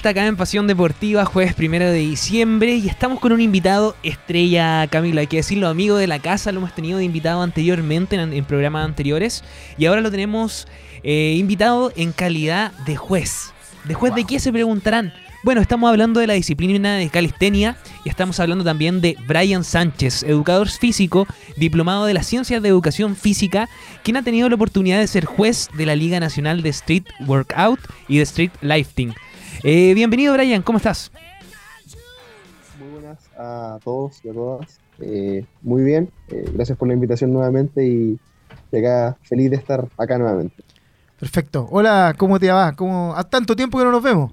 vuelta acá en Pasión Deportiva, jueves primero de diciembre, y estamos con un invitado estrella, Camilo, hay que decirlo, amigo de la casa, lo hemos tenido de invitado anteriormente en, programas anteriores, y ahora lo tenemos eh, invitado en calidad de juez. ¿De juez de qué se preguntarán? Bueno, estamos hablando de la disciplina de calistenia y estamos hablando también de Brian Sánchez, educador físico, diplomado de las ciencias de educación física, quien ha tenido la oportunidad de ser juez de la Liga Nacional de Street Workout y de Street Lifting. Eh, bienvenido Brian, ¿cómo estás? Muy buenas a todos y a todas. Eh, muy bien, eh, gracias por la invitación nuevamente y, acá feliz de estar acá nuevamente. Perfecto. Hola, ¿cómo te va? ¿Cómo... ¿A tanto tiempo que no nos vemos?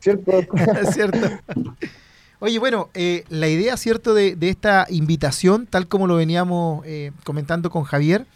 ¿Cierto? ¿Cierto? Oye, bueno, eh, la idea, ¿cierto?, de, esta invitación, tal como lo veníamos eh, comentando con Javier,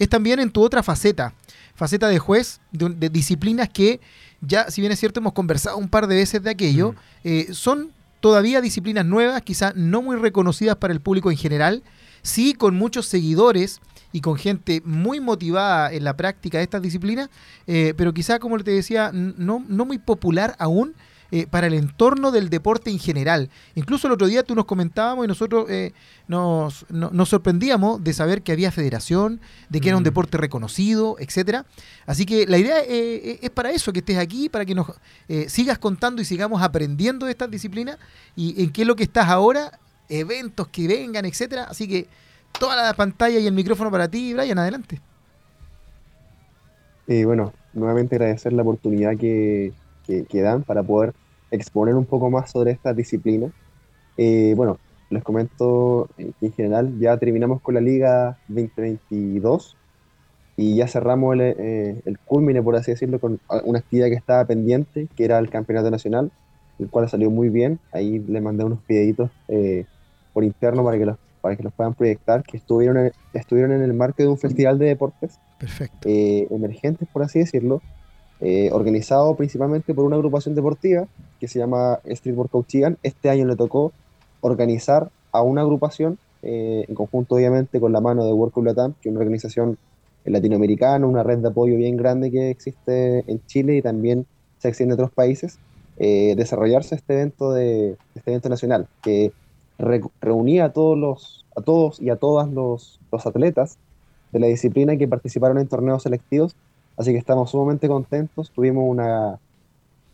es también en tu otra faceta, faceta de juez, de, disciplinas que ya, si bien es cierto, hemos conversado un par de veces de aquello, eh, son todavía disciplinas nuevas, quizás no muy reconocidas para el público en general, sí con muchos seguidores y con gente muy motivada en la práctica de estas disciplinas, eh, pero quizá, como te decía, no, no muy popular aún. Eh, para el entorno del deporte en general. Incluso el otro día tú nos comentábamos y nosotros eh, nos, sorprendíamos de saber que había federación, de que era un mm. deporte reconocido, etcétera. Así que la idea es para eso, que estés aquí, para que nos sigas contando y sigamos aprendiendo de estas disciplinas y en qué es lo que estás ahora, eventos que vengan, etcétera. Así que toda la pantalla y el micrófono para ti, Brian, adelante. Y bueno, nuevamente agradecer la oportunidad que, dan para poder exponer un poco más sobre esta disciplina. Eh, bueno, les comento que en general ya terminamos con la Liga 2022 y ya cerramos el, eh, el culmine, por así decirlo, con una actividad que estaba pendiente, que era el Campeonato Nacional, el cual salió muy bien. Ahí le mandé unos videitos eh, por interno para que los para que los puedan proyectar, que estuvieron en, estuvieron en el marco de un festival de deportes eh, emergentes, por así decirlo, eh, organizado principalmente por una agrupación deportiva que se llama Street Workout Chigan. Este año le tocó organizar a una agrupación, eh, en conjunto obviamente con la mano de Workout Latam, que es una organización latinoamericana, una red de apoyo bien grande que existe en Chile y también se extiende en otros países, desarrollarse este evento, de, este evento nacional, que reunía a todos, los, a todos y a todas los, atletas de la disciplina que participaron en torneos selectivos, así que estamos sumamente contentos, tuvimos una,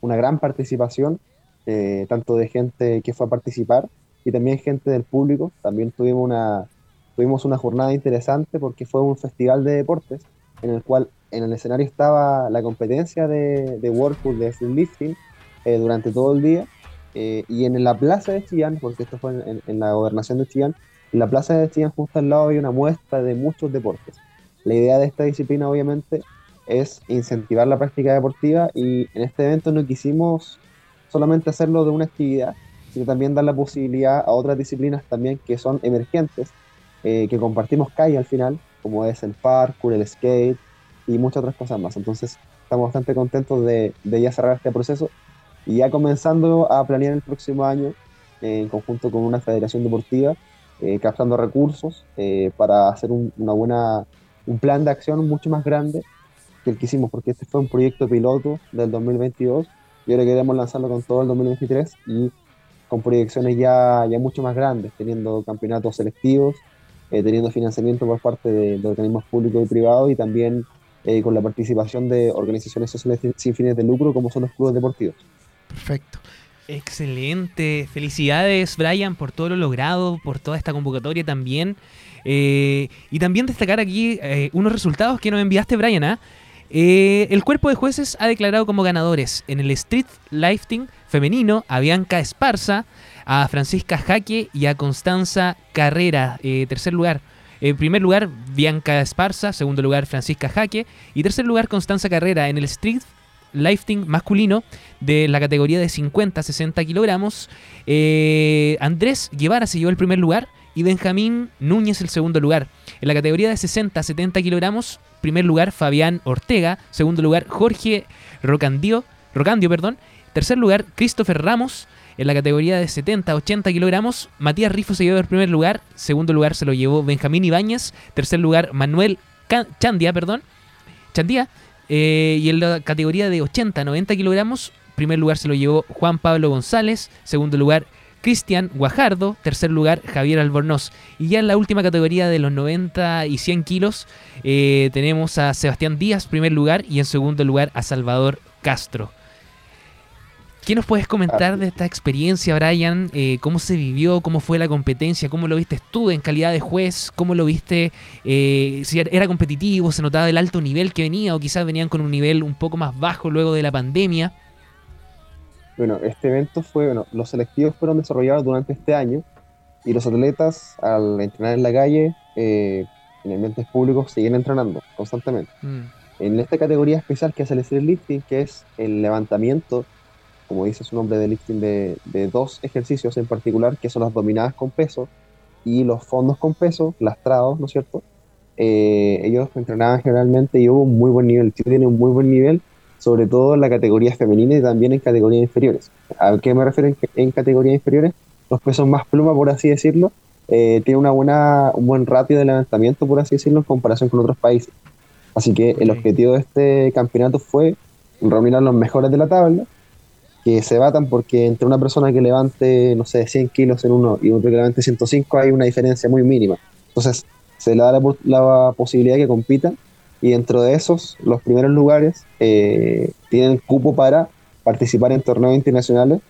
una gran participación, eh, tanto de gente que fue a participar y también gente del público, también tuvimos una, tuvimos una jornada interesante porque fue un festival de deportes en el cual en el escenario estaba la competencia de, de World de Lifting eh, durante todo el día eh, y en la plaza de Chillán, porque esto fue en, la gobernación de Chillán, en la plaza de Chillán justo al lado había una muestra de muchos deportes. La idea de esta disciplina obviamente es incentivar la práctica deportiva y en este evento no quisimos solamente hacerlo de una actividad, sino también dar la posibilidad a otras disciplinas también que son emergentes, eh, que compartimos calle al final, como es el parkour, el skate y muchas otras cosas más. Entonces estamos bastante contentos de, de ya cerrar este proceso y ya comenzando a planear el próximo año en conjunto con una federación deportiva, eh, captando recursos eh, para hacer un, una buena, un plan de acción mucho más grande que el que hicimos, porque este fue un proyecto piloto del 2022 y ahora queremos lanzarlo con todo el 2023 y con proyecciones ya, ya mucho más grandes, teniendo campeonatos selectivos, eh, teniendo financiamiento por parte de, de, organismos públicos y privados y también con la participación de organizaciones sociales sin fines de lucro como son los clubes deportivos. Perfecto. Excelente. Felicidades, Brian, por todo lo logrado, por toda esta convocatoria también. Eh, y también destacar aquí eh, unos resultados que nos enviaste, Brian. ¿ah? Eh, el cuerpo de jueces ha declarado como ganadores en el Street Lifting femenino a Bianca Esparza, a Francisca Jaque y a Constanza Carrera. tercer lugar. En primer lugar, Bianca Esparza. Segundo lugar, Francisca Jaque. Y tercer lugar, Constanza Carrera. En el Street lifting masculino de la categoría de 50 60 kilogramos. Eh, Andrés Guevara se llevó el primer lugar y Benjamín Núñez el segundo lugar. En la categoría de 60 70 kilogramos, primer lugar Fabián Ortega, segundo lugar Jorge Rocandio, Rocandio, perdón. Tercer lugar Christopher Ramos. En la categoría de 70-80 kilogramos, Matías Rifo se llevó el primer lugar. Segundo lugar se lo llevó Benjamín Ibáñez. Tercer lugar Manuel Chandia, perdón. Chandía. eh, y en la categoría de 80-90 kilogramos, primer lugar se lo llevó Juan Pablo González, segundo lugar Cristian Guajardo, tercer lugar Javier Albornoz. Y ya en la última categoría de los 90 y 100 kilos eh, tenemos a Sebastián Díaz, primer lugar, y en segundo lugar a Salvador Castro. ¿Qué nos puedes comentar de esta experiencia, Brian? Eh, ¿Cómo se vivió? ¿Cómo fue la competencia? ¿Cómo lo viste tú en calidad de juez? ¿Cómo lo viste? Eh, si era competitivo, se notaba el alto nivel que venía o quizás venían con un nivel un poco más bajo luego de la pandemia. Bueno, este evento fue, bueno, los selectivos fueron desarrollados durante este año y los atletas al entrenar en la calle, eh, en ambientes públicos, siguen entrenando constantemente. Mm. En esta categoría especial que es el lifting, que es el levantamiento como dice su nombre de lifting, de, dos ejercicios en particular, que son las dominadas con peso y los fondos con peso, lastrados, ¿no es cierto? Eh, ellos entrenaban generalmente y hubo un muy buen nivel. Chile tiene un muy buen nivel, sobre todo en la categoría femenina y también en categorías inferiores. ¿A qué me refiero en, categorías inferiores? Los pesos más pluma, por así decirlo, eh, tiene una buena, un buen ratio de levantamiento, por así decirlo, en comparación con otros países. Así que el objetivo de este campeonato fue reunir a los mejores de la tabla que se batan porque entre una persona que levante, no sé, 100 kilos en uno y otro que levante 105 hay una diferencia muy mínima. Entonces se le da la, posibilidad de que compitan y dentro de esos, los primeros lugares eh, tienen cupo para participar en torneos internacionales.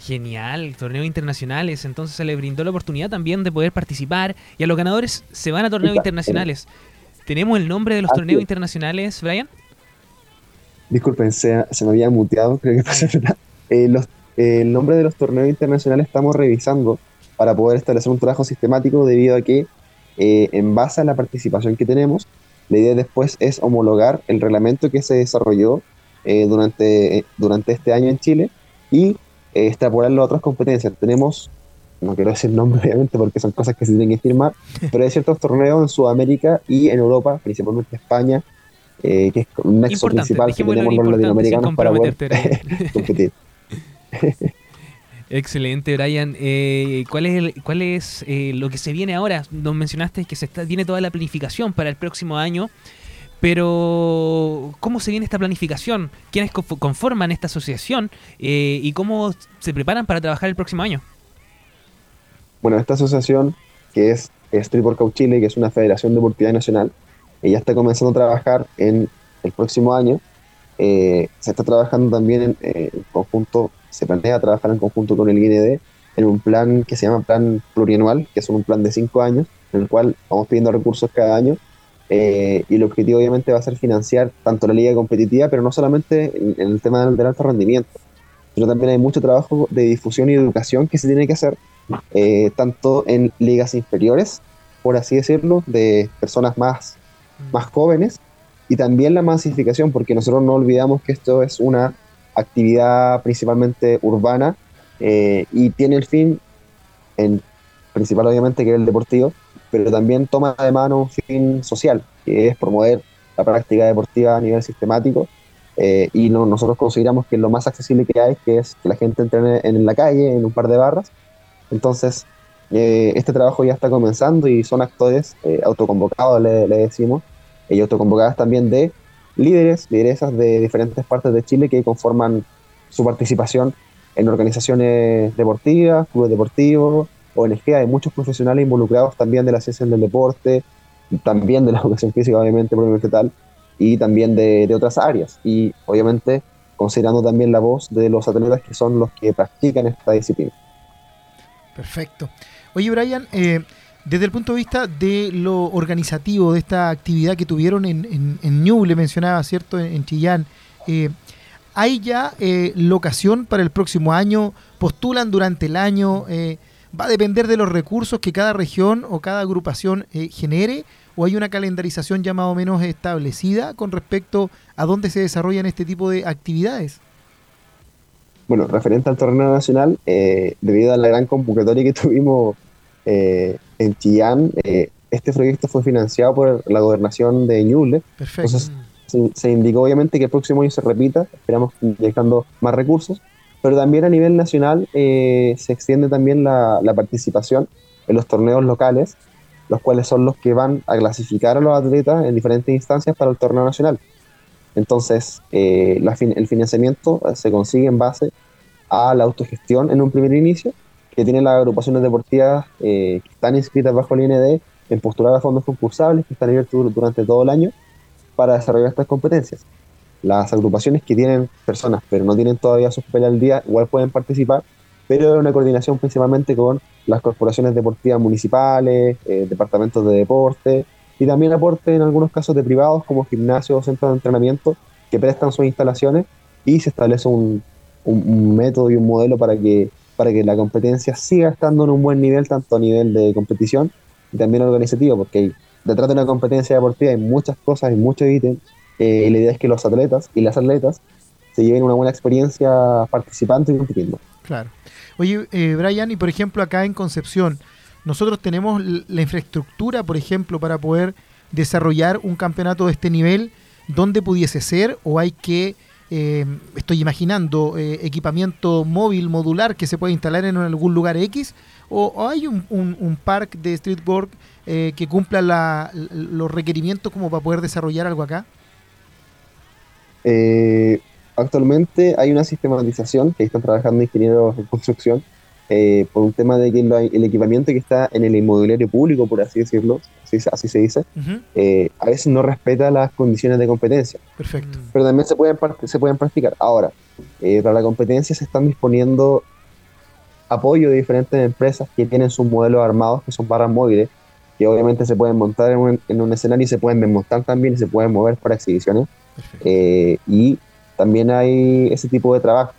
Genial, torneos internacionales. Entonces se le brindó la oportunidad también de poder participar y a los ganadores se van a torneos internacionales. ¿Tenemos el nombre de los torneos internacionales, Brian? Disculpen, se, se me había muteado, creo que pasa eh, los, eh, el nombre de los torneos internacionales estamos revisando para poder establecer un trabajo sistemático debido a que eh, en base a la participación que tenemos, la idea después es homologar el reglamento que se desarrolló durante, durante este año en Chile y extrapolarlo a otras competencias. Tenemos, no quiero decir nombre obviamente porque son cosas que se tienen que firmar, pero hay ciertos torneos en Sudamérica y en Europa, principalmente España, eh, que es un nexo principal que tenemos los latinoamericanos para poder competir. Excelente, Brian. Eh, ¿Cuál es, cuál es eh, lo que se viene ahora? Nos mencionaste que se está, tiene toda la planificación para el próximo año, pero ¿cómo se viene esta planificación? ¿Quiénes conforman esta asociación y cómo se preparan para trabajar el próximo año? Bueno, esta asociación, que es Street Workout Chile, que es una federación deportiva nacional, ella está comenzando a trabajar en el próximo año. Eh, se está trabajando también en, conjunto, se planea trabajar en conjunto con el IND en un plan que se llama plan plurianual, que es un plan de cinco años, en el cual vamos pidiendo recursos cada año. Eh, y el objetivo obviamente va a ser financiar tanto la liga competitiva, pero no solamente en, el tema del, alto rendimiento, sino también hay mucho trabajo de difusión y educación que se tiene que hacer, eh, tanto en ligas inferiores, por así decirlo, de personas más más jóvenes y también la masificación, porque nosotros no olvidamos que esto es una actividad principalmente urbana eh, y tiene el fin, en principal obviamente que es el deportivo, pero también toma de mano un fin social, que es promover la práctica deportiva a nivel sistemático. Eh, y no, nosotros consideramos que lo más accesible que hay, es que la gente entrene en la calle, en un par de barras. Entonces, eh, este trabajo ya está comenzando y son actores autoconvocados, le, decimos, y autoconvocadas también de líderes, lideresas de diferentes partes de Chile que conforman su participación en organizaciones deportivas, clubes deportivos, ONG, hay muchos profesionales involucrados también de la ciencia del deporte, también de la educación física, obviamente, probablemente tal, y también de, de otras áreas. Y obviamente considerando también la voz de los atletas que son los que practican esta disciplina. Perfecto. Oye, Brian, eh, desde el punto de vista de lo organizativo de esta actividad que tuvieron en, en, Ñuble, mencionaba, ¿cierto? En, Chillán, eh, ¿hay ya eh, locación para el próximo año? ¿Postulan durante el año? ¿Va a depender de los recursos que cada región o cada agrupación genere? ¿O hay una calendarización ya más o menos establecida con respecto a dónde se desarrollan este tipo de actividades? Bueno, referente al torneo nacional, debido a la gran convocatoria que tuvimos eh, en Chillán, eh, este proyecto fue financiado por la gobernación de Ñuble. Perfecto. Entonces, se, indicó obviamente que el próximo año se repita, esperamos inyectando más recursos, pero también a nivel nacional eh, se extiende también la, participación en los torneos locales los cuales son los que van a clasificar a los atletas en diferentes instancias para el torneo nacional. Entonces, eh, el financiamiento se consigue en base a la autogestión en un primer inicio, que tienen las agrupaciones deportivas eh, que están inscritas bajo el IND en postular a fondos concursables que están abiertos durante todo el año para desarrollar estas competencias. Las agrupaciones que tienen personas pero no tienen todavía su papel al día igual pueden participar, pero es una coordinación principalmente con las corporaciones deportivas municipales, eh, departamentos de deporte y también aporte en algunos casos de privados como gimnasios o centros de entrenamiento que prestan sus instalaciones y se establece un, un, método y un modelo para que, para que la competencia siga estando en un buen nivel, tanto a nivel de competición y también organizativo, porque detrás de una competencia deportiva hay muchas cosas, y muchos ítems, eh, y la idea es que los atletas y las atletas se lleven una buena experiencia participando y compitiendo. Claro. Oye, eh, Brian, y por ejemplo acá en Concepción, nosotros tenemos la infraestructura, por ejemplo, para poder desarrollar un campeonato de este nivel, ¿dónde pudiese ser? ¿O hay que eh, estoy imaginando, eh, equipamiento móvil modular que se puede instalar en algún lugar X, o, hay un, un, park de streetwork eh, que cumpla los requerimientos como para poder desarrollar algo acá? actualmente hay una sistematización que están trabajando ingenieros en construcción eh, por un tema de que el equipamiento que está en el inmobiliario público, por así decirlo, así, se dice, eh, a veces no respeta las condiciones de competencia. Perfecto. Pero también se pueden, se pueden practicar. Ahora, eh, para la competencia se están disponiendo apoyo de diferentes empresas que tienen sus modelos armados, que son barras móviles, que obviamente se pueden montar en un, en un escenario y se pueden desmontar también y se pueden mover para exhibiciones. y también hay ese tipo de trabajo,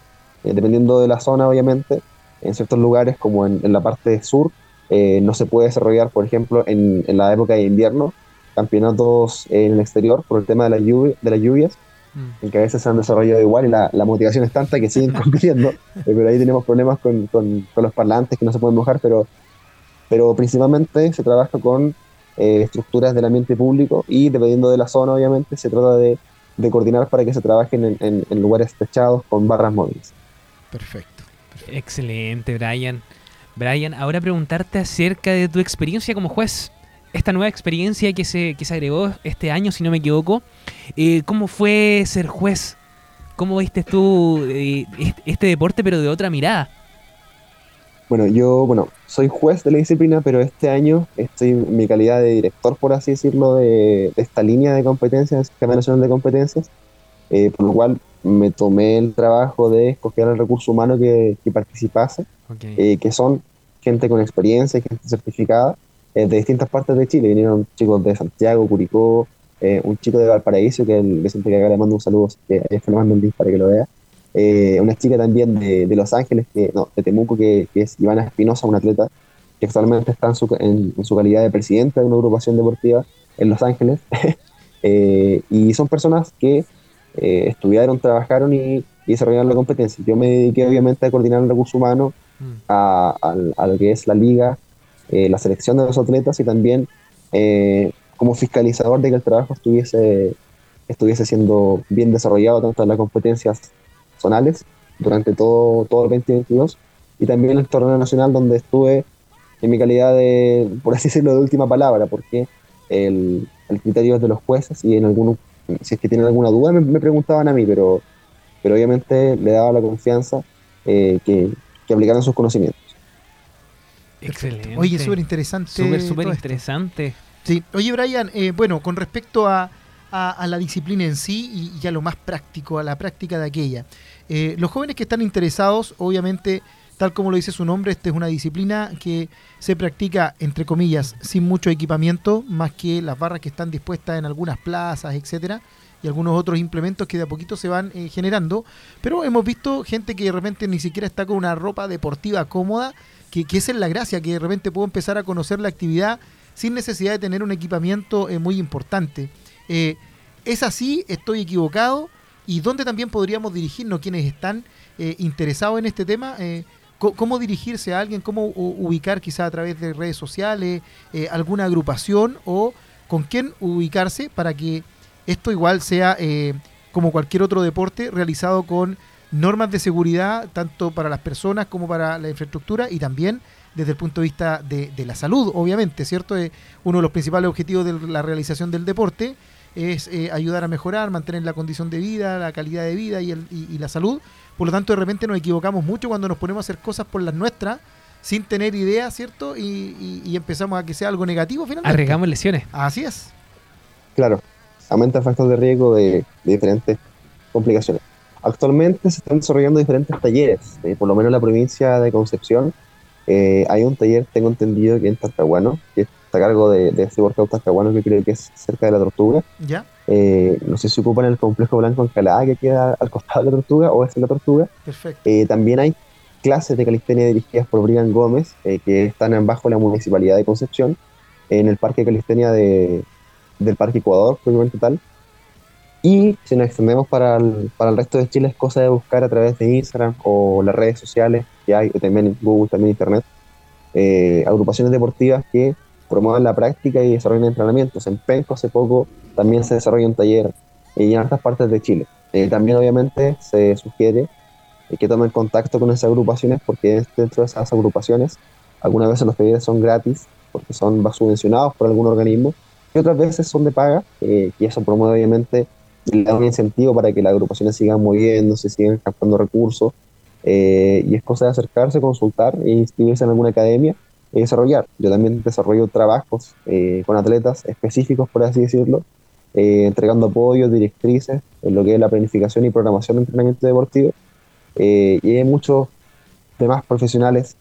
dependiendo de la zona, obviamente en ciertos lugares, como en, la parte sur, eh, no se puede desarrollar, por ejemplo, en, la época de invierno, campeonatos en el exterior por el tema de, la lluvia, de las lluvias, mm. en que a veces se han desarrollado igual y la, motivación es tanta que siguen compitiendo, eh, pero ahí tenemos problemas con, con, los parlantes que no se pueden mojar, pero, pero principalmente se trabaja con eh, estructuras del ambiente público y dependiendo de la zona, obviamente, se trata de, de coordinar para que se trabajen en, en lugares techados con barras móviles. Perfecto. Excelente, Brian. Brian, ahora preguntarte acerca de tu experiencia como juez. Esta nueva experiencia que se, que se agregó este año, si no me equivoco. Eh, ¿Cómo fue ser juez? ¿Cómo viste tú eh, este deporte, pero de otra mirada? Bueno, yo, bueno, soy juez de la disciplina, pero este año estoy en mi calidad de director, por así decirlo, de, esta línea de competencias, Sistema Nacional de Competencias, eh, por lo cual me tomé el trabajo de escoger al recurso humano que, participase, eh, que son gente con experiencia, gente certificada, eh, de distintas partes de Chile. Vinieron chicos de Santiago, Curicó, eh, un chico de Valparaíso, que el Vicente que acá le mando un saludo, que es le mando un link para que lo vea. una chica también de, Los Ángeles, que, no, de Temuco, que, es Ivana Espinosa, una atleta que actualmente está en su, en su calidad de presidente de una agrupación deportiva en Los Ángeles. y son personas que eh, estudiaron, trabajaron y, desarrollaron la competencia. Yo me dediqué obviamente a coordinar el recurso humano, mm. a, lo que es la liga, eh, la selección de los atletas y también eh, como fiscalizador de que el trabajo estuviese, estuviese siendo bien desarrollado tanto en las competencias zonales durante todo, todo el 2022 y también en el torneo nacional donde estuve en mi calidad de, por así decirlo, de última palabra, porque el, el criterio es de los jueces y en algunos si es que tienen alguna duda, me, preguntaban a mí, pero, pero obviamente le daba la confianza eh, que, que aplicaran sus conocimientos. Excelente. Oye, súper interesante. Súper, súper interesante. Sí. Oye, Brian, eh, bueno, con respecto a, a, la disciplina en sí y, a lo más práctico, a la práctica de aquella. Eh, los jóvenes que están interesados, obviamente, tal como lo dice su nombre, esta es una disciplina que se practica, entre comillas, sin mucho equipamiento, más que las barras que están dispuestas en algunas plazas, etcétera, y algunos otros implementos que de a poquito se van eh, generando. Pero hemos visto gente que de repente ni siquiera está con una ropa deportiva cómoda, que, que esa es la gracia, que de repente puedo empezar a conocer la actividad sin necesidad de tener un equipamiento eh, muy importante. Eh, ¿Es así? ¿Estoy equivocado? ¿Y dónde también podríamos dirigirnos quienes están interesados en este tema? Cómo dirigirse a alguien, cómo ubicar quizá a través de redes sociales, eh, alguna agrupación o con quién ubicarse para que esto igual sea eh, como cualquier otro deporte realizado con normas de seguridad tanto para las personas como para la infraestructura y también desde el punto de vista de, la salud, obviamente, ¿cierto? Eh, uno de los principales objetivos de la realización del deporte es eh, ayudar a mejorar, mantener la condición de vida, la calidad de vida y, el, y la salud. Por lo tanto, de repente nos equivocamos mucho cuando nos ponemos a hacer cosas por las nuestras sin tener idea, ¿cierto? Y, y- y empezamos a que sea algo negativo finalmente. Arriesgamos lesiones. Así es. Claro, aumenta el factor de riesgo de, de diferentes complicaciones. Actualmente se están desarrollando diferentes talleres, eh, por lo menos en la provincia de Concepción. eh, hay un taller, tengo entendido, que en Talcahuano, que está a cargo de, de este workout Talcahuano, que creo que es cerca de la Tortuga. ¿Ya? Eh, no sé si ocupan el complejo blanco Encalada, que queda al costado de la Tortuga, o es en la Tortuga. Perfecto. Eh, también hay clases de calistenia dirigidas por Brian Gómez, eh, que están en bajo la municipalidad de Concepción, en el parque de calistenia de, del Parque Ecuador, propiamente tal. Y si nos extendemos para el, para el resto de Chile, es cosa de buscar a través de Instagram o las redes sociales que hay, o también Google, también Internet, eh, agrupaciones deportivas que promuevan la práctica y desarrollan entrenamientos. En Penco hace poco también se desarrolla un taller en otras partes de Chile. Eh, también obviamente se sugiere eh, que tomen contacto con esas agrupaciones porque dentro de esas agrupaciones algunas veces los talleres son gratis porque son subvencionados por algún organismo y otras veces son de paga eh, y eso promueve obviamente y le da un incentivo para que las agrupaciones sigan moviéndose, sigan captando recursos eh, y es cosa de acercarse, consultar e inscribirse en alguna academia y desarrollar. Yo también desarrollo trabajos eh, con atletas específicos, por así decirlo, eh, entregando apoyos, directrices en lo que es la planificación y programación de entrenamiento deportivo. Eh, y hay muchos demás profesionales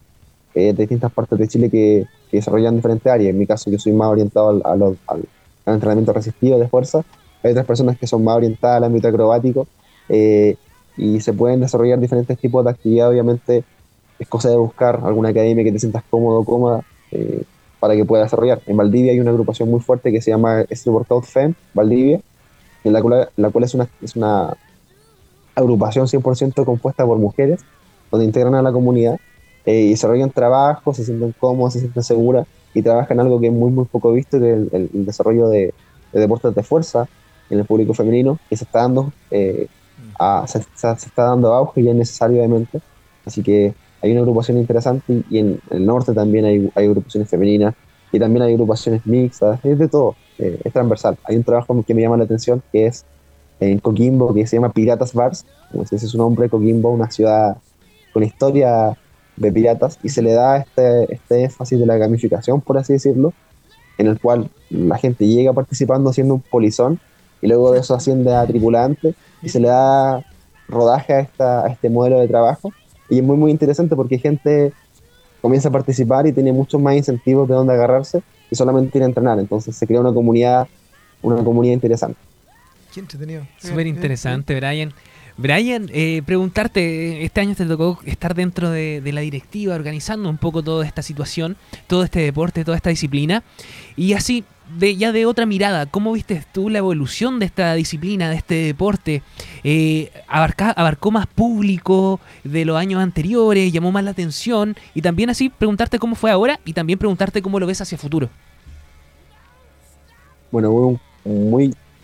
eh, de distintas partes de Chile que, que desarrollan diferentes áreas. En mi caso, yo soy más orientado al, a lo- al- al entrenamiento resistivo de fuerza. Hay otras personas que son más orientadas al ámbito acrobático eh, y se pueden desarrollar diferentes tipos de actividad. Obviamente, es cosa de buscar alguna academia que te sientas cómodo cómoda eh, para que puedas desarrollar. En Valdivia hay una agrupación muy fuerte que se llama Street Workout FEM Valdivia, en la cual, la cual es, una, es una agrupación 100% compuesta por mujeres, donde integran a la comunidad eh, y desarrollan trabajos, se sienten cómodas, se sienten seguras y trabajan algo que es muy, muy poco visto, que es el, el- el desarrollo de, de deportes de fuerza en el público femenino, que se está dando, eh, a- se, se- se está dando auge y es necesario, obviamente. Así que hay una agrupación interesante y, en el norte también hay, agrupaciones femeninas y también hay agrupaciones mixtas, es de todo, eh, es transversal. Hay un trabajo que me llama la atención que es en Coquimbo, que se llama Piratas Bars, como ese es su nombre, Coquimbo, una ciudad con historia de piratas, y se le da este, este énfasis de la gamificación, por así decirlo, en el cual la gente llega participando haciendo un polizón, y luego de eso asciende a tripulante, y se le da rodaje a, esta, a este modelo de trabajo, y es muy, muy interesante porque gente comienza a participar y tiene muchos más incentivos de dónde agarrarse, y solamente ir a entrenar, entonces se crea una comunidad, una comunidad interesante. Qué entretenido. Súper interesante, Brian. Brian, eh, preguntarte, este año te tocó estar dentro de, de la directiva, organizando un poco toda esta situación, todo este deporte, toda esta disciplina. Y así, de, ya de otra mirada, ¿cómo viste tú la evolución de esta disciplina, de este deporte? Eh, ¿Abarcó más público de los años anteriores? ¿Llamó más la atención? Y también así preguntarte cómo fue ahora y también preguntarte cómo lo ves hacia futuro. bueno, hubo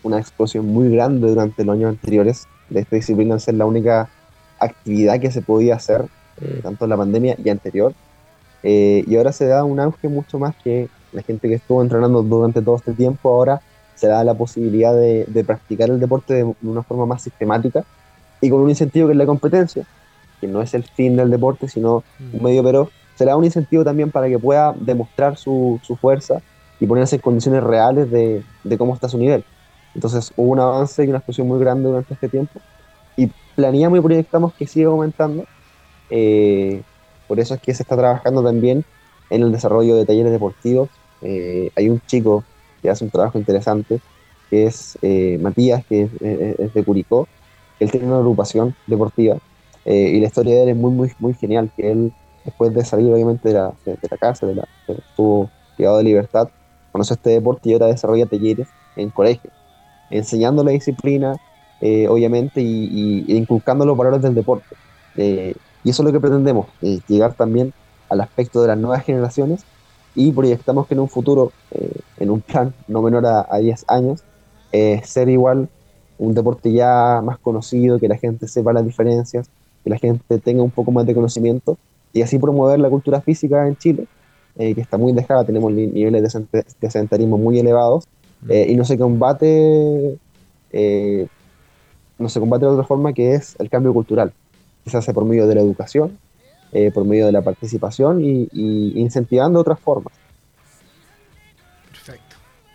una explosión muy grande durante los años anteriores de esta disciplina al ser la única actividad que se podía hacer, eh, tanto en la pandemia y anterior. Eh, y ahora se da un auge mucho más que la gente que estuvo entrenando durante todo este tiempo, ahora se da la posibilidad de, de practicar el deporte de una forma más sistemática y con un incentivo que es la competencia, que no es el fin del deporte, sino un medio, pero será un incentivo también para que pueda demostrar su, su fuerza y ponerse en condiciones reales de, de cómo está su nivel. Entonces hubo un avance y una explosión muy grande durante este tiempo y planeamos y proyectamos que siga aumentando. Eh, por eso es que se está trabajando también en el desarrollo de talleres deportivos. Eh, hay un chico que hace un trabajo interesante, que es eh, Matías, que es, es- es de Curicó. Él tiene una agrupación deportiva eh, y la historia de él es muy, muy, muy genial, que él, después de salir obviamente de la, de, de la cárcel, de la, de- estuvo privado de libertad, conoció este deporte y ahora desarrolla talleres en colegios, enseñando la disciplina, eh, obviamente, y, y- inculcando los valores del deporte. Eh, y eso es lo que pretendemos, eh, llegar también al aspecto de las nuevas generaciones y proyectamos que en un futuro, eh, en un plan no menor a, a 10 años, eh, ser igual un deporte ya más conocido, que la gente sepa las diferencias, que la gente tenga un poco más de conocimiento y así promover la cultura física en Chile, que está muy dejada, tenemos niveles de, sedentarismo muy elevados, y no se combate no se combate de otra forma que es el cambio cultural, que se hace por medio de la educación, por medio de la participación y, y incentivando otras formas.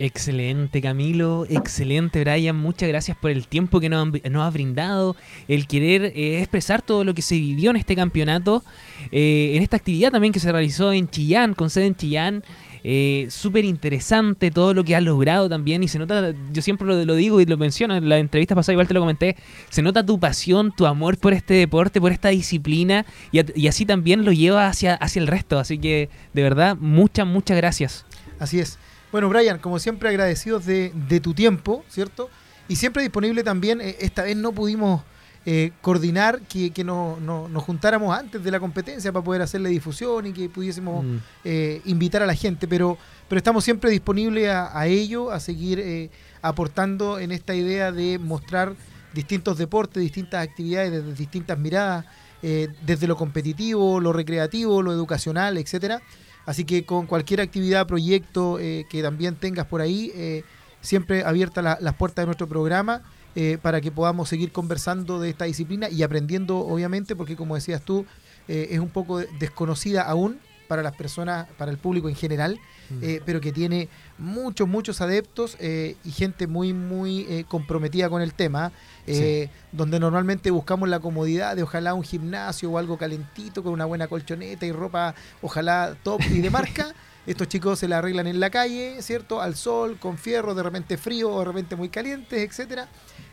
Excelente Camilo, excelente Brian, muchas gracias por el tiempo que nos, has brindado, el querer eh, expresar todo lo que se vivió en este campeonato, eh, en esta actividad también que se realizó en Chillán, con sede en Chillán. Eh, Súper interesante todo lo que has logrado también y se nota, yo siempre lo, digo y lo menciono en la entrevista pasada, igual te lo comenté, se nota tu pasión, tu amor por este deporte, por esta disciplina y, así también lo lleva hacia, hacia el resto, así que de verdad muchas, muchas gracias. Así es. Bueno, Brian, como siempre agradecidos de, tu tiempo, ¿cierto? Y siempre disponible también, eh, esta vez no pudimos eh, coordinar que, nos juntáramos antes de la competencia para poder hacerle difusión y que pudiésemos mm. eh, invitar a la gente, pero, pero estamos siempre disponibles a, ello, a seguir aportando en esta idea de mostrar distintos deportes, distintas actividades desde distintas miradas, desde lo competitivo, lo recreativo, lo educacional, etcétera Así que con cualquier actividad, proyecto eh, que también tengas por ahí, eh, siempre abiertas las puertas de nuestro programa eh, para que podamos seguir conversando de esta disciplina y aprendiendo, obviamente, porque como decías tú, es un poco desconocida aún para las personas, para el público en general, mm. pero que tiene muchos, muchos adeptos y gente muy, muy comprometida con el tema. Eh, donde normalmente buscamos la comodidad de ojalá un gimnasio o algo calentito con una buena colchoneta y ropa, ojalá top y de marca. Estos chicos se la arreglan en la calle, ¿cierto? Al sol, con fierro, de repente frío o de repente muy calientes, etcétera.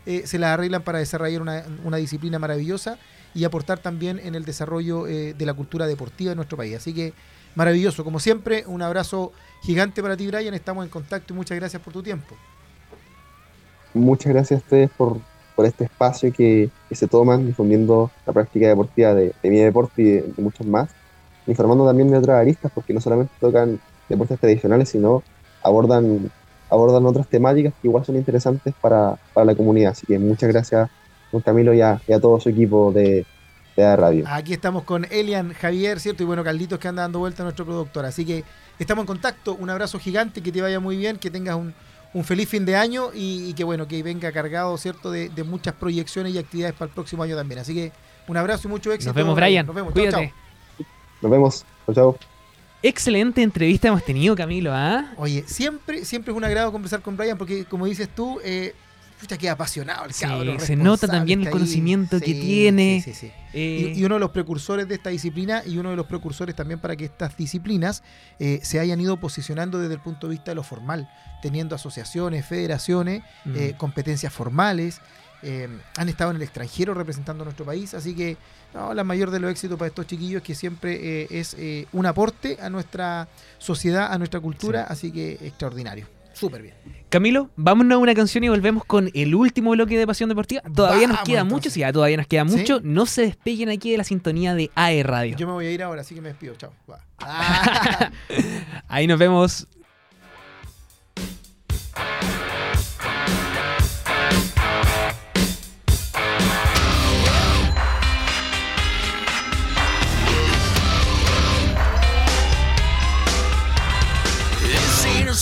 Eh, se la arreglan para desarrollar una, disciplina maravillosa y aportar también en el desarrollo eh, de la cultura deportiva de nuestro país. Así que maravilloso. Como siempre, un abrazo gigante para ti, Brian. Estamos en contacto y muchas gracias por tu tiempo. Muchas gracias a ustedes por, por este espacio que, se toman difundiendo la práctica deportiva de, mi deporte y de, muchos más, informando también de otras aristas, porque no solamente tocan deportes tradicionales, sino abordan, abordan otras temáticas que igual son interesantes para, la comunidad. Así que muchas gracias, don Camilo, y a, todo su equipo de, de Radio. Aquí estamos con Elian, Javier, ¿cierto? Y bueno, Carlitos que anda dando vuelta a nuestro productor. Así que estamos en contacto. Un abrazo gigante, que te vaya muy bien, que tengas un, un feliz fin de año y, que bueno, que venga cargado, ¿cierto?, de, muchas proyecciones y actividades para el próximo año también. Así que un abrazo y mucho éxito. Nos vemos, Brian. Nos vemos. Cuídate. Nos vemos. Chao, Excelente entrevista hemos tenido, Camilo. ¿ah? Oye, siempre, siempre es un agrado conversar con Brian porque, como dices tú, eh, pucha, queda apasionado el Se nota también el conocimiento que tiene. Eh, y, uno de los precursores de esta disciplina y uno de los precursores también para que estas disciplinas eh, se hayan ido posicionando desde el punto de vista de lo formal, teniendo asociaciones, federaciones, eh, competencias formales. Han estado en el extranjero representando a nuestro país, así que la mayor de los éxitos para estos chiquillos que siempre es un aporte a nuestra sociedad, a nuestra cultura, así que extraordinario. Súper bien. Camilo, vámonos a una canción y volvemos con el último bloque de Pasión Deportiva. Todavía nos queda mucho, sí, todavía nos queda mucho. No se despeguen aquí de la sintonía de AE Radio. Yo me voy a ir ahora, así que me despido. Chao. Ahí nos vemos.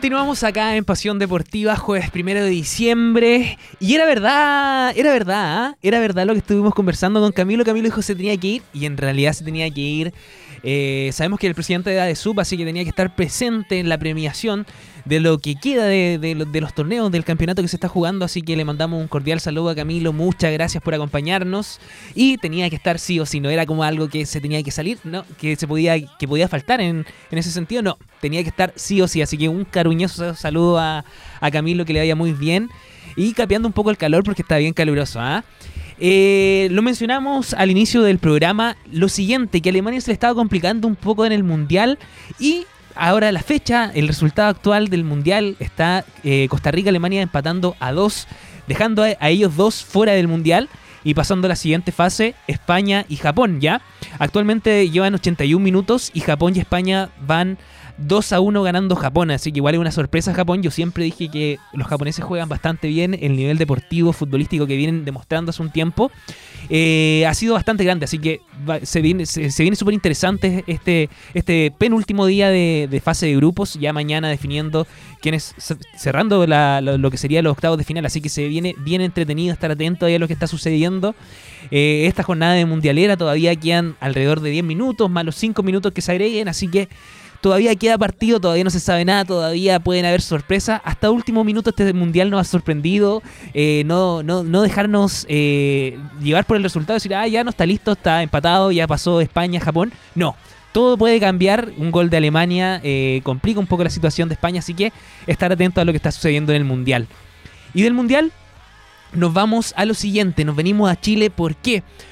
Continuamos acá en Pasión Deportiva, jueves primero de diciembre. Y era verdad, era verdad, ¿ah? era verdad lo que estuvimos conversando con Camilo. Camilo dijo se tenía que ir y en realidad se tenía que ir. Eh, sabemos que el presidente de ADESUB, así que tenía que estar presente en la premiación de lo que queda de, de lo- de los torneos del campeonato que se está jugando. Así que le mandamos un cordial saludo a Camilo. Muchas gracias por acompañarnos. Y tenía que estar sí o sí, no era como algo que se tenía que salir, no, que se podía, que podía faltar en, en ese sentido, no, tenía que estar sí o sí. Así que un cariñoso saludo a, a Camilo, que le vaya muy bien. Y capeando un poco el calor porque está bien caluroso, ¿ah? Eh, lo mencionamos al inicio del programa, lo siguiente, que Alemania se le estaba complicando un poco en el Mundial y ahora la fecha, el resultado actual del Mundial está eh, Costa Rica-Alemania empatando a dos, dejando a, a ellos dos fuera del Mundial y pasando a la siguiente fase, España y Japón, ¿ya? Actualmente llevan 81 minutos y Japón y España van 2 a 1 ganando Japón, así que igual es una sorpresa Japón. Yo siempre dije que los japoneses juegan bastante bien, el nivel deportivo, futbolístico que vienen demostrando hace un tiempo eh, ha sido bastante grande, así que se viene súper interesante este, este penúltimo día de, fase de grupos, ya mañana definiendo quiénes, ce- cerrando lo, que sería los octavos de final, así que se viene bien entretenido estar atento a lo que está sucediendo. Eh, esta jornada de mundialera todavía quedan alrededor de 10 minutos, más los 5 minutos que se agreguen, así que todavía queda partido, todavía no se sabe nada, todavía pueden haber sorpresas. Hasta último minuto este mundial nos ha sorprendido. eh, no, no, no dejarnos eh, llevar por el resultado, decir, ah, ya no está listo, está empatado, ya pasó España, Japón. No. Todo puede cambiar, un gol de Alemania eh, complica un poco la situación de España, así que estar atento a lo que está sucediendo en el Mundial. Y del Mundial nos vamos a lo siguiente, nos venimos a Chile, ¿por qué? Porque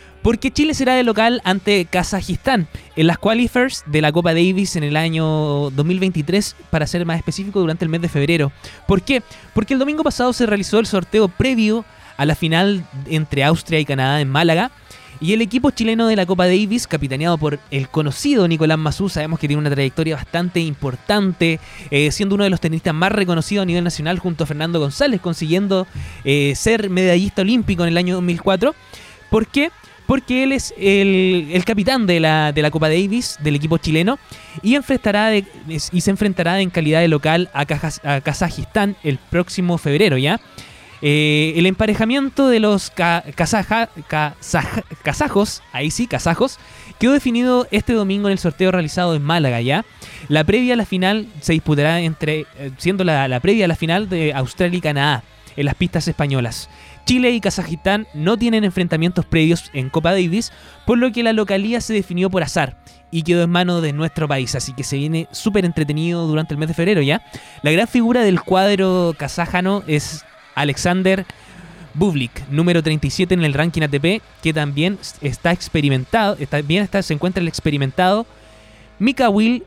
Chile será de local ante Kazajistán en las qualifiers de la Copa Davis en el año 2023, para ser más específico, durante el mes de febrero. ¿Por qué? Porque el domingo pasado se realizó el sorteo previo a la final entre Austria y Canadá en Málaga. Y el equipo chileno de la Copa Davis, capitaneado por el conocido Nicolás Mazú, sabemos que tiene una trayectoria bastante importante, eh, siendo uno de los tenistas más reconocidos a nivel nacional junto a Fernando González, consiguiendo eh, ser medallista olímpico en el año 2004. ¿Por qué? Porque él es el, el capitán de la, de la Copa Davis, del equipo chileno, y, enfrentará de- y se enfrentará en calidad de local a, a Kazajistán el próximo febrero, ¿ya? Eh, el emparejamiento de los ca- kazaja- kazaj- kazajos, ahí sí, kazajos, quedó definido este domingo en el sorteo realizado en Málaga, ¿ya? La previa a la final se disputará entre, eh, siendo la, la previa a la final de Australia y Canadá, en las pistas españolas. Chile y Kazajistán no tienen enfrentamientos previos en Copa Davis, por lo que la localía se definió por azar y quedó en manos de nuestro país, así que se viene súper entretenido durante el mes de febrero, ¿ya? La gran figura del cuadro kazajano es Alexander Bublik, número 37 en el ranking ATP, que también está experimentado, está, bien está, se encuentra el experimentado Mikhail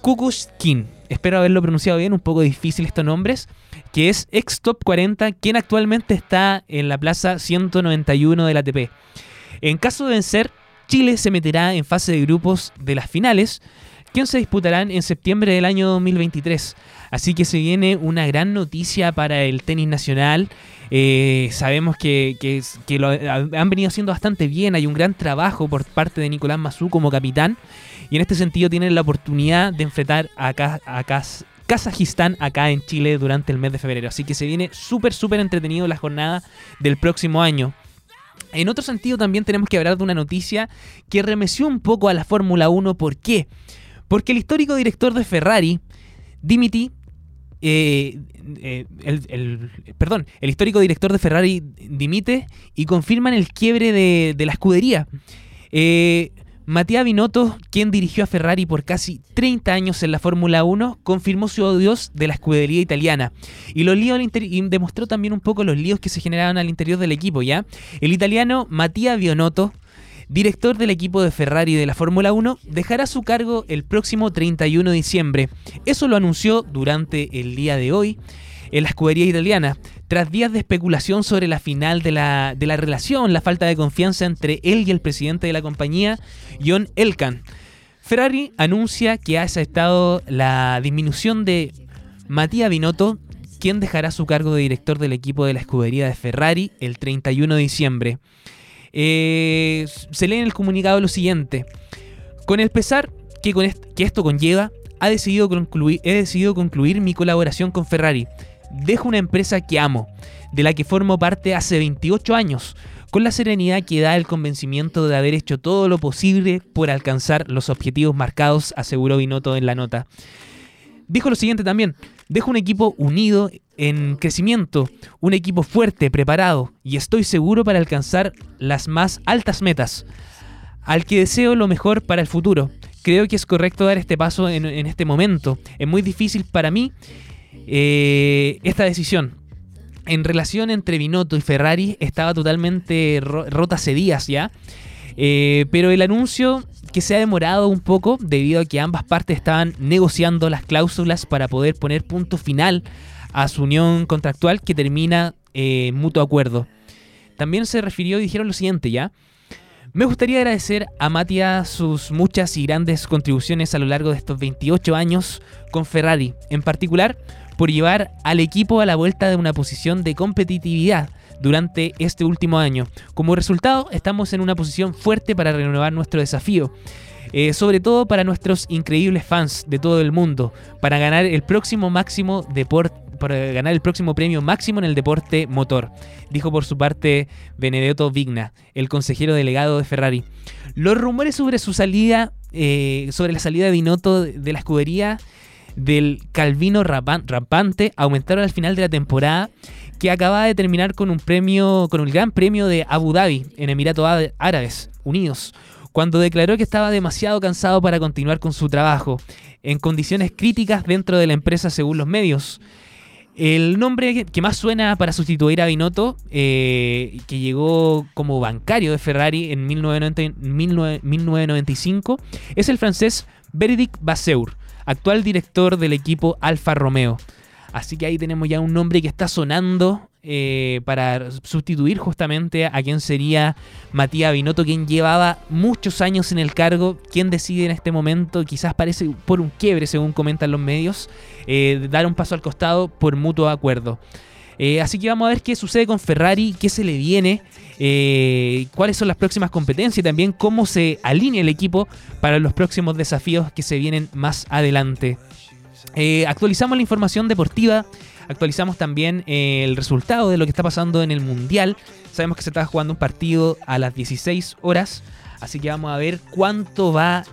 Kukushkin. Espero haberlo pronunciado bien, un poco difícil estos nombres, que es ex top 40, quien actualmente está en la plaza 191 del ATP. En caso de vencer, Chile se meterá en fase de grupos de las finales, que se disputarán en septiembre del año 2023. Así que se viene una gran noticia para el tenis nacional. Eh, sabemos que, que lo han venido haciendo bastante bien. Hay un gran trabajo por parte de Nicolás Mazú como capitán. Y en este sentido tienen la oportunidad de enfrentar a, a Kazajistán acá en Chile durante el mes de febrero. Así que se viene súper, súper entretenido la jornada del próximo año. En otro sentido también tenemos que hablar de una noticia que remeció un poco a la Fórmula 1. ¿Por qué? Porque el histórico director de Ferrari, Dimitri, eh, eh, el, el- perdón, el histórico director de Ferrari dimite y confirman el quiebre de, de la escudería. Eh, Matías Binotto, quien dirigió a Ferrari por casi 30 años en la Fórmula 1, confirmó su odios de la escudería italiana y los líos y demostró también un poco los líos que se generaban al interior del equipo, ¿ya? El italiano Matías Binotto, director del equipo de Ferrari de la Fórmula 1, dejará su cargo el próximo 31 de diciembre. Eso lo anunció durante el día de hoy en la escudería italiana, tras días de especulación sobre la final de la, de la relación, la falta de confianza entre él y el presidente de la compañía, John Elkan. Ferrari anuncia que ha aceptado la disminución de Matías Binotto, quien dejará su cargo de director del equipo de la escudería de Ferrari el 31 de diciembre. Eh, se lee en el comunicado lo siguiente. Con el pesar que, con esto conlleva, ha decidido concluir, he decidido concluir mi colaboración con Ferrari. Dejo una empresa que amo, de la que formo parte hace 28 años, con la serenidad que da el convencimiento de haber hecho todo lo posible por alcanzar los objetivos marcados, aseguró Binotto en la nota. Dijo lo siguiente también, dejo un equipo unido en crecimiento, un equipo fuerte, preparado, y estoy seguro para alcanzar las más altas metas, al que deseo lo mejor para el futuro. Creo que es correcto dar este paso en, en este momento. Es muy difícil para mí eh, esta decisión. En relación entre Binotto y Ferrari estaba totalmente ro- rota hace días ya. Eh, pero el anuncio que se ha demorado un poco debido a que ambas partes estaban negociando las cláusulas para poder poner punto final a su unión contractual que termina eh, en mutuo acuerdo. También se refirió y dijeron lo siguiente ya. Me gustaría agradecer a Matías sus muchas y grandes contribuciones a lo largo de estos 28 años con Ferrari, en particular por llevar al equipo a la vuelta de una posición de competitividad durante este último año. Como resultado, estamos en una posición fuerte para renovar nuestro desafío. eh, sobre todo para nuestros increíbles fans de todo el mundo, para ganar el próximo máximo deporte, para ganar el próximo premio máximo en el deporte motor, dijo por su parte Benedetto Vigna, el consejero delegado de Ferrari. Los rumores sobre su salida eh, sobre la salida de Binotto de la escudería del Calvino Rampante aumentaron al final de la temporada que acababa de terminar con un premio, con el Gran Premio de Abu Dhabi en Emiratos Árabes Unidos, cuando declaró que estaba demasiado cansado para continuar con su trabajo, en condiciones críticas dentro de la empresa según los medios. El nombre que- más suena para sustituir a Binotto, eh, que llegó como bancario de Ferrari en 1990 19- 1995, es el francés Bérédicte Vasseur, actual director del equipo Alfa Romeo. Así que ahí tenemos ya un nombre que está sonando eh, para sustituir justamente a quien sería Matías Binotto, quien llevaba muchos años en el cargo, quien decide en este momento, quizás parece por un quiebre según comentan los medios, eh, dar un paso al costado por mutuo acuerdo. Eh, así que vamos a ver qué sucede con Ferrari, qué se le viene, eh, cuáles son las próximas competencias y también cómo se alinea el equipo para los próximos desafíos que se vienen más adelante. Eh, actualizamos la información deportiva, actualizamos también el resultado de lo que está pasando en el Mundial. Sabemos que se está jugando un partido a las 16 horas, así que vamos a ver cuánto va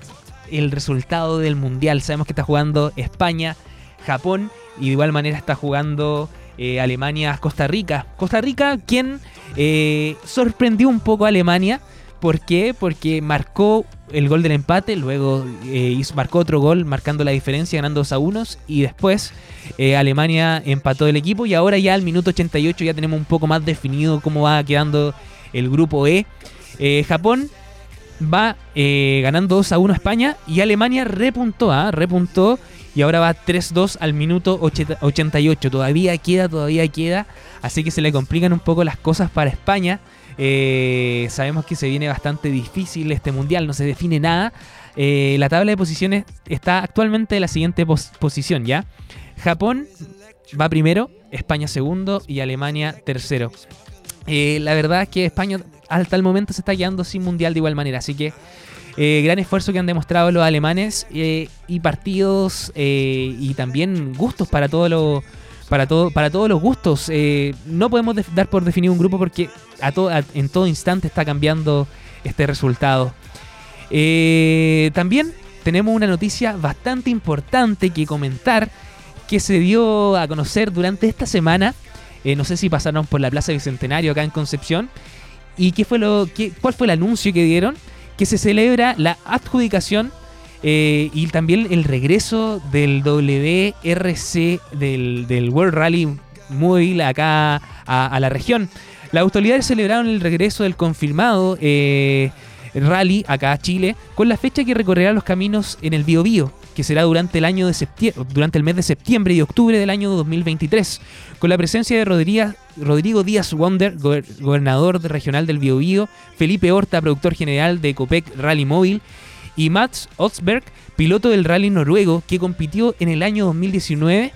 el resultado del Mundial. Sabemos que está jugando España, Japón y de igual manera está jugando eh, Alemania, Costa Rica. Costa Rica, quien eh, sorprendió un poco a Alemania. ¿Por qué? Porque marcó el gol del empate, luego eh, marcó otro gol marcando la diferencia, ganando 2 a 1 y después eh, Alemania empató el equipo y ahora ya al minuto 88 ya tenemos un poco más definido cómo va quedando el grupo E. Japón va ganando 2 a 1 a España y Alemania repuntó, ¿ah? repuntó y ahora va 3-2 al minuto 80 88. Todavía queda, todavía queda, así que se le complican un poco las cosas para España. Eh, sabemos que se viene bastante difícil este mundial, no se define nada. Eh, la tabla de posiciones está actualmente en la siguiente pos- posición, ¿ya? Japón va primero, España segundo y Alemania tercero. Eh, la verdad es que España hasta el momento se está quedando sin mundial de igual manera, así que eh, gran esfuerzo que han demostrado los alemanes eh, y partidos eh, y también gustos para todos los para todo para todos los gustos. No podemos dar por definido un grupo porque a to- a- en todo instante está cambiando este resultado. También tenemos una noticia bastante importante que comentar que se dio a conocer durante esta semana. No sé si pasaron por la Plaza Bicentenario acá en Concepción. ¿Y qué fue lo, qué- cuál fue el anuncio que dieron? Que se celebra la adjudicación eh, y también el regreso del WRC, del, World Rally Mobile acá a, a la región. Las autoridades celebraron el regreso del confirmado eh, rally acá a Chile con la fecha que recorrerá los caminos en el Biobío, que será durante el año de septiembre, durante el mes de septiembre y octubre del año 2023, con la presencia de Rodrigo Díaz Wonder, gober- gobernador regional del Biobío, Felipe Horta, productor general de Copec Rally Móvil, y Mats Otsberg, piloto del rally noruego que compitió en el año 2019.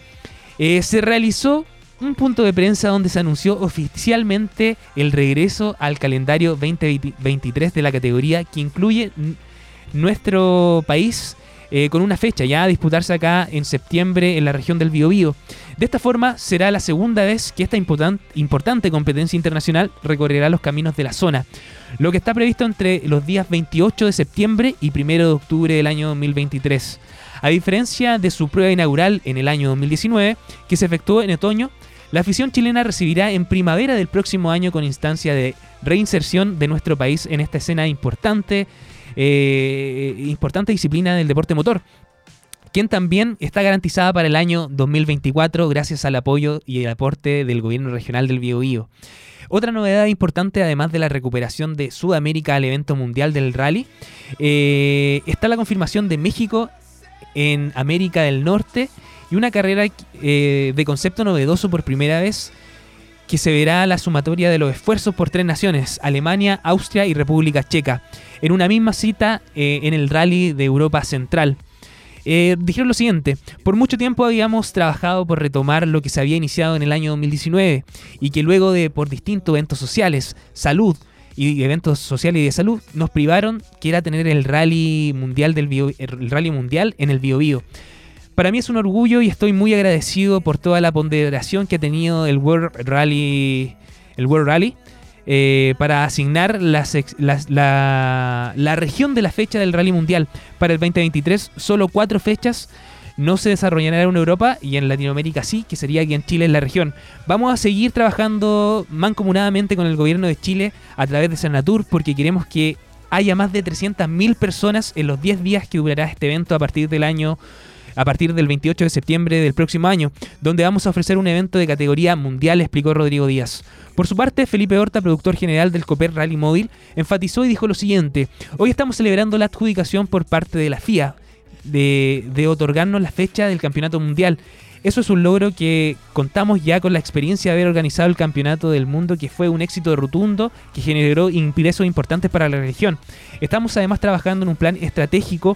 Eh, se realizó un punto de prensa donde se anunció oficialmente el regreso al calendario 2023 de la categoría que incluye nuestro país eh, con una fecha ya a disputarse acá en septiembre en la región del Biobío. De esta forma será la segunda vez que esta importan- importante competencia internacional recorrerá los caminos de la zona, lo que está previsto entre los días 28 de septiembre y 1 de octubre del año 2023. A diferencia de su prueba inaugural en el año 2019, que se efectuó en otoño, la afición chilena recibirá en primavera del próximo año con instancia de reinserción de nuestro país en esta escena importante, eh, importante disciplina del deporte motor, quien también está garantizada para el año 2024 gracias al apoyo y el aporte del gobierno regional del Biobío. Otra novedad importante, además de la recuperación de Sudamérica al evento mundial del rally, eh, está la confirmación de México en América del Norte y una carrera eh, de concepto novedoso por primera vez que se verá la sumatoria de los esfuerzos por tres naciones, Alemania, Austria y República Checa, en una misma cita eh, en el rally de Europa Central. Eh, dijeron lo siguiente, por mucho tiempo habíamos trabajado por retomar lo que se había iniciado en el año 2019 y que luego de por distintos eventos sociales, salud y eventos sociales y de salud nos privaron que era tener el rally mundial del rally mundial en el Biobío. Para mí es un orgullo y estoy muy agradecido por toda la ponderación que ha tenido el World Rally el World Rally eh, para asignar las- la- la región de la fecha del Rally Mundial para el 2023. Solo cuatro fechas no se desarrollarán en Europa y en Latinoamérica sí, que sería aquí en Chile en la región. Vamos a seguir trabajando mancomunadamente con el gobierno de Chile a través de Senatur porque queremos que haya más de 300.000 personas en los 10 días que durará este evento a partir del año a partir del 28 de septiembre del próximo año, donde vamos a ofrecer un evento de categoría mundial, explicó Rodrigo Díaz. Por su parte, Felipe Horta, productor general del Coper Rally Móvil, enfatizó y dijo lo siguiente: Hoy estamos celebrando la adjudicación por parte de la FIA de, otorgarnos la fecha del campeonato mundial. Eso es un logro que contamos ya con la experiencia de haber organizado el campeonato del mundo, que fue un éxito rotundo, que generó ingresos importantes para la región. Estamos además trabajando en un plan estratégico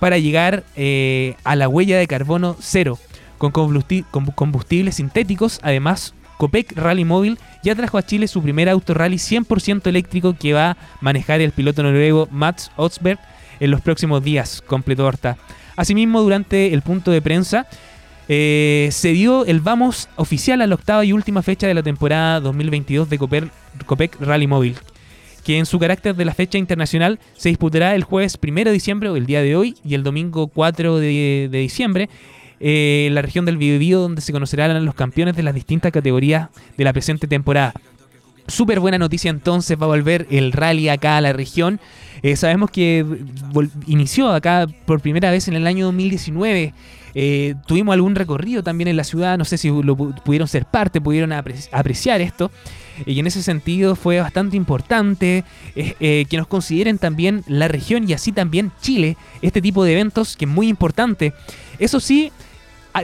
para llegar eh, a la huella de carbono cero con combusti- con combustibles sintéticos. Además, Copec Rally Móvil ya trajo a Chile su primer auto rally 100% eléctrico que va a manejar el piloto noruego Mats Otsberg en los próximos días, completó Horta. Asimismo, durante el punto de prensa, eh, se dio el vamos oficial a la octava y última fecha de la temporada 2022 de Copec, Copec Rally Móvil, que en su carácter de la fecha internacional se disputará el jueves 1 de diciembre, el día de hoy, y el domingo 4 de, diciembre, eh, en la región del Biobío, donde se conocerán los campeones de las distintas categorías de la presente temporada. Súper buena noticia entonces, va a volver el rally acá a la región. Eh, sabemos que inició acá por primera vez en el año 2019. Eh, tuvimos algún recorrido también en la ciudad, no sé si lo pu- pudieron ser parte, pudieron apre- apreciar esto. Y en ese sentido fue bastante importante eh, eh, que nos consideren también la región y así también Chile, este tipo de eventos que es muy importante. Eso sí,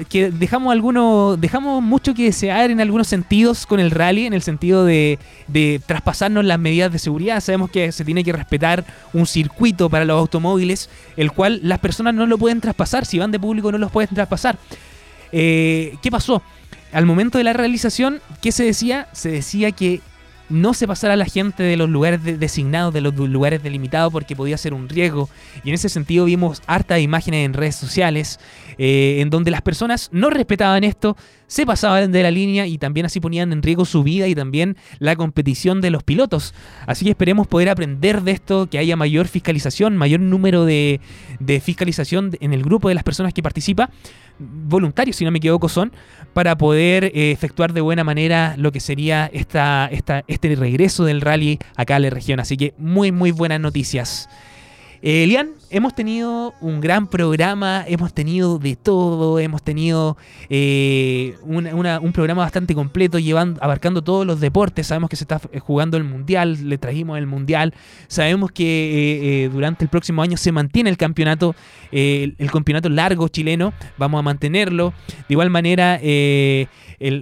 que dejamos algunos dejamos mucho que desear en algunos sentidos con el rally en el sentido de, de traspasarnos las medidas de seguridad sabemos que se tiene que respetar un circuito para los automóviles el cual las personas no lo pueden traspasar si van de público no los pueden traspasar Eh, ¿qué pasó? al momento de la realización ¿qué se decía? se decía que no se pasara la gente de los lugares de- designados, de los lugares delimitados, porque podía ser un riesgo. Y en ese sentido vimos hartas imágenes en redes sociales, eh, en donde las personas no respetaban esto, se pasaban de la línea y también así ponían en riesgo su vida y también la competición de los pilotos. Así que esperemos poder aprender de esto, que haya mayor fiscalización, mayor número de, de fiscalización en el grupo de las personas que participa, voluntarios si no me equivoco son, para poder eh, efectuar de buena manera lo que sería esta, esta, este regreso del rally acá a la región. Así que muy, muy buenas noticias. Eh, Elian, hemos tenido un gran programa, hemos tenido de todo, hemos tenido eh, un programa bastante completo, llevando, abarcando todos los deportes. Sabemos que se está eh, jugando el Mundial, le trajimos el Mundial. Sabemos que eh, eh, durante el próximo año se mantiene el campeonato, el, campeonato largo chileno, vamos a mantenerlo. De igual manera, el-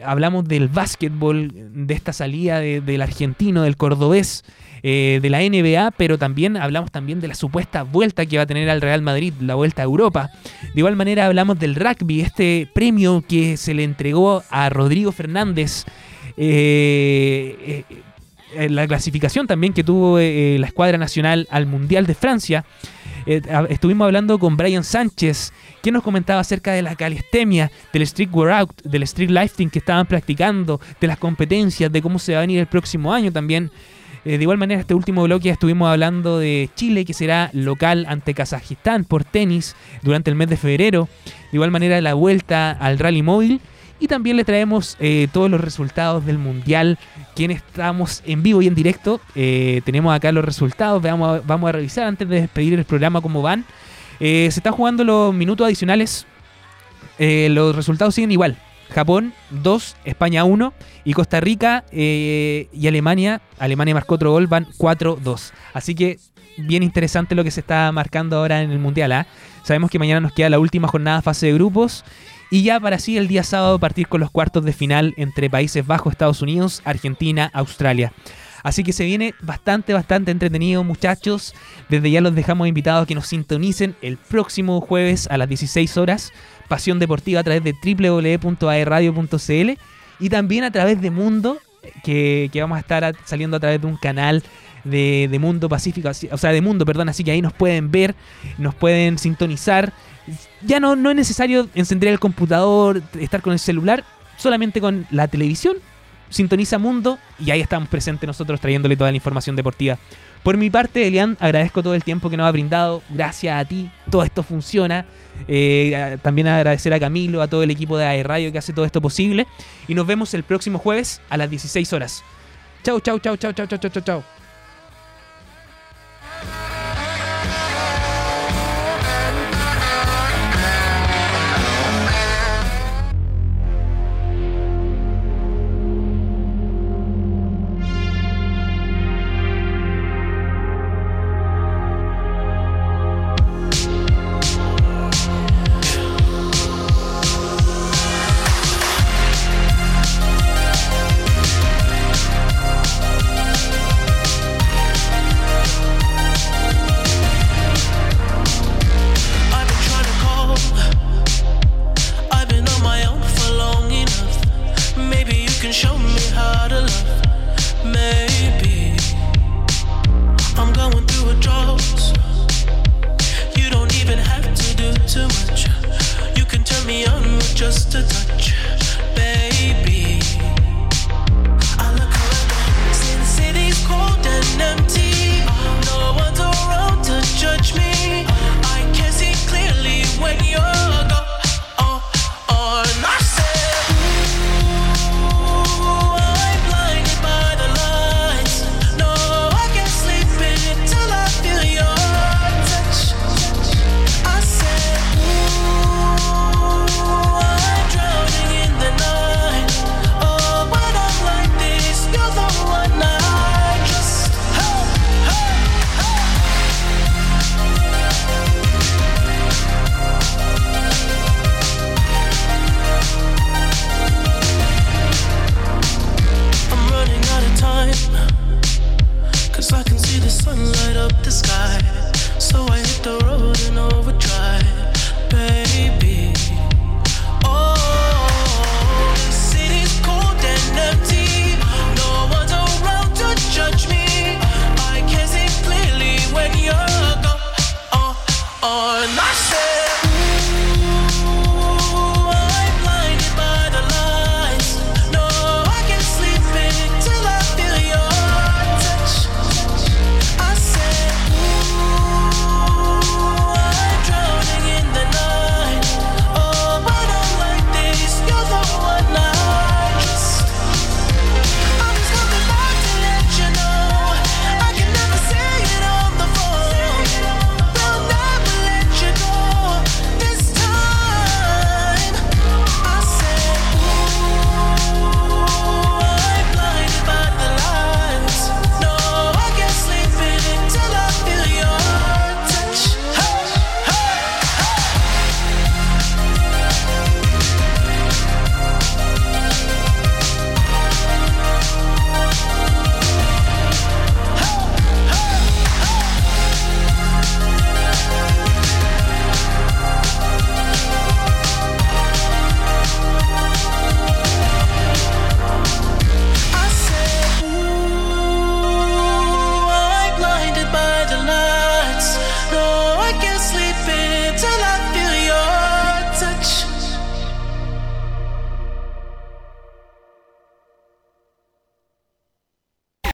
hablamos del básquetbol, de esta salida de- del argentino, del cordobés eh, de la NBA, pero también hablamos también de la supuesta vuelta que va a tener al Real Madrid, la vuelta a Europa. De igual manera hablamos del rugby, este premio que se le entregó a Rodrigo Fernández. eh, eh, eh, la clasificación también que tuvo la escuadra nacional al Mundial de Francia. Estuvimos hablando con Brian Sánchez, que nos comentaba acerca de la calistenia, del street workout, del street lifting que estaban practicando, de las competencias, de cómo se va a venir el próximo año también. Eh, de igual manera, este último bloque estuvimos hablando de Chile, que será local ante Kazajistán por tenis durante el mes de febrero. De igual manera, la vuelta al rally móvil. Y también le traemos eh, todos los resultados del Mundial, quienes estamos en vivo y en directo. Eh, tenemos acá los resultados, vamos a, vamos a revisar antes de despedir el programa cómo van. Se están jugando los minutos adicionales. Los resultados siguen igual. Japón 2, España 1 y Costa Rica eh, y Alemania. Alemania marcó otro gol, van 4-2. Así que bien interesante lo que se está marcando ahora en el Mundial. ¿ah? Sabemos que mañana nos queda la última jornada fase de grupos. Y ya para así el día sábado partir con los cuartos de final entre Países Bajos, Estados Unidos, Argentina, Australia. Así que se viene bastante, bastante entretenido, muchachos. Desde ya los dejamos invitados a que nos sintonicen el próximo jueves a las 16 horas. Pasión Deportiva a través de www.aerradio.cl y también a través de Mundo, que, vamos a estar saliendo a través de un canal de, de, Mundo Pacífico, o sea, de Mundo, perdón, así que ahí nos pueden ver, nos pueden sintonizar. Ya no, no es necesario encender el computador, estar con el celular, solamente con la televisión. Sintoniza Mundo y ahí estamos presentes nosotros trayéndole toda la información deportiva por mi parte, Elian, agradezco todo el tiempo que nos ha brindado. Gracias a ti, todo esto funciona. Eh, también agradecer a Camilo, a todo el equipo de AE Radio que hace todo esto posible. Y nos vemos el próximo jueves a las 16 horas. Chau, chau, chau, chau, chau, chau, chau, chau.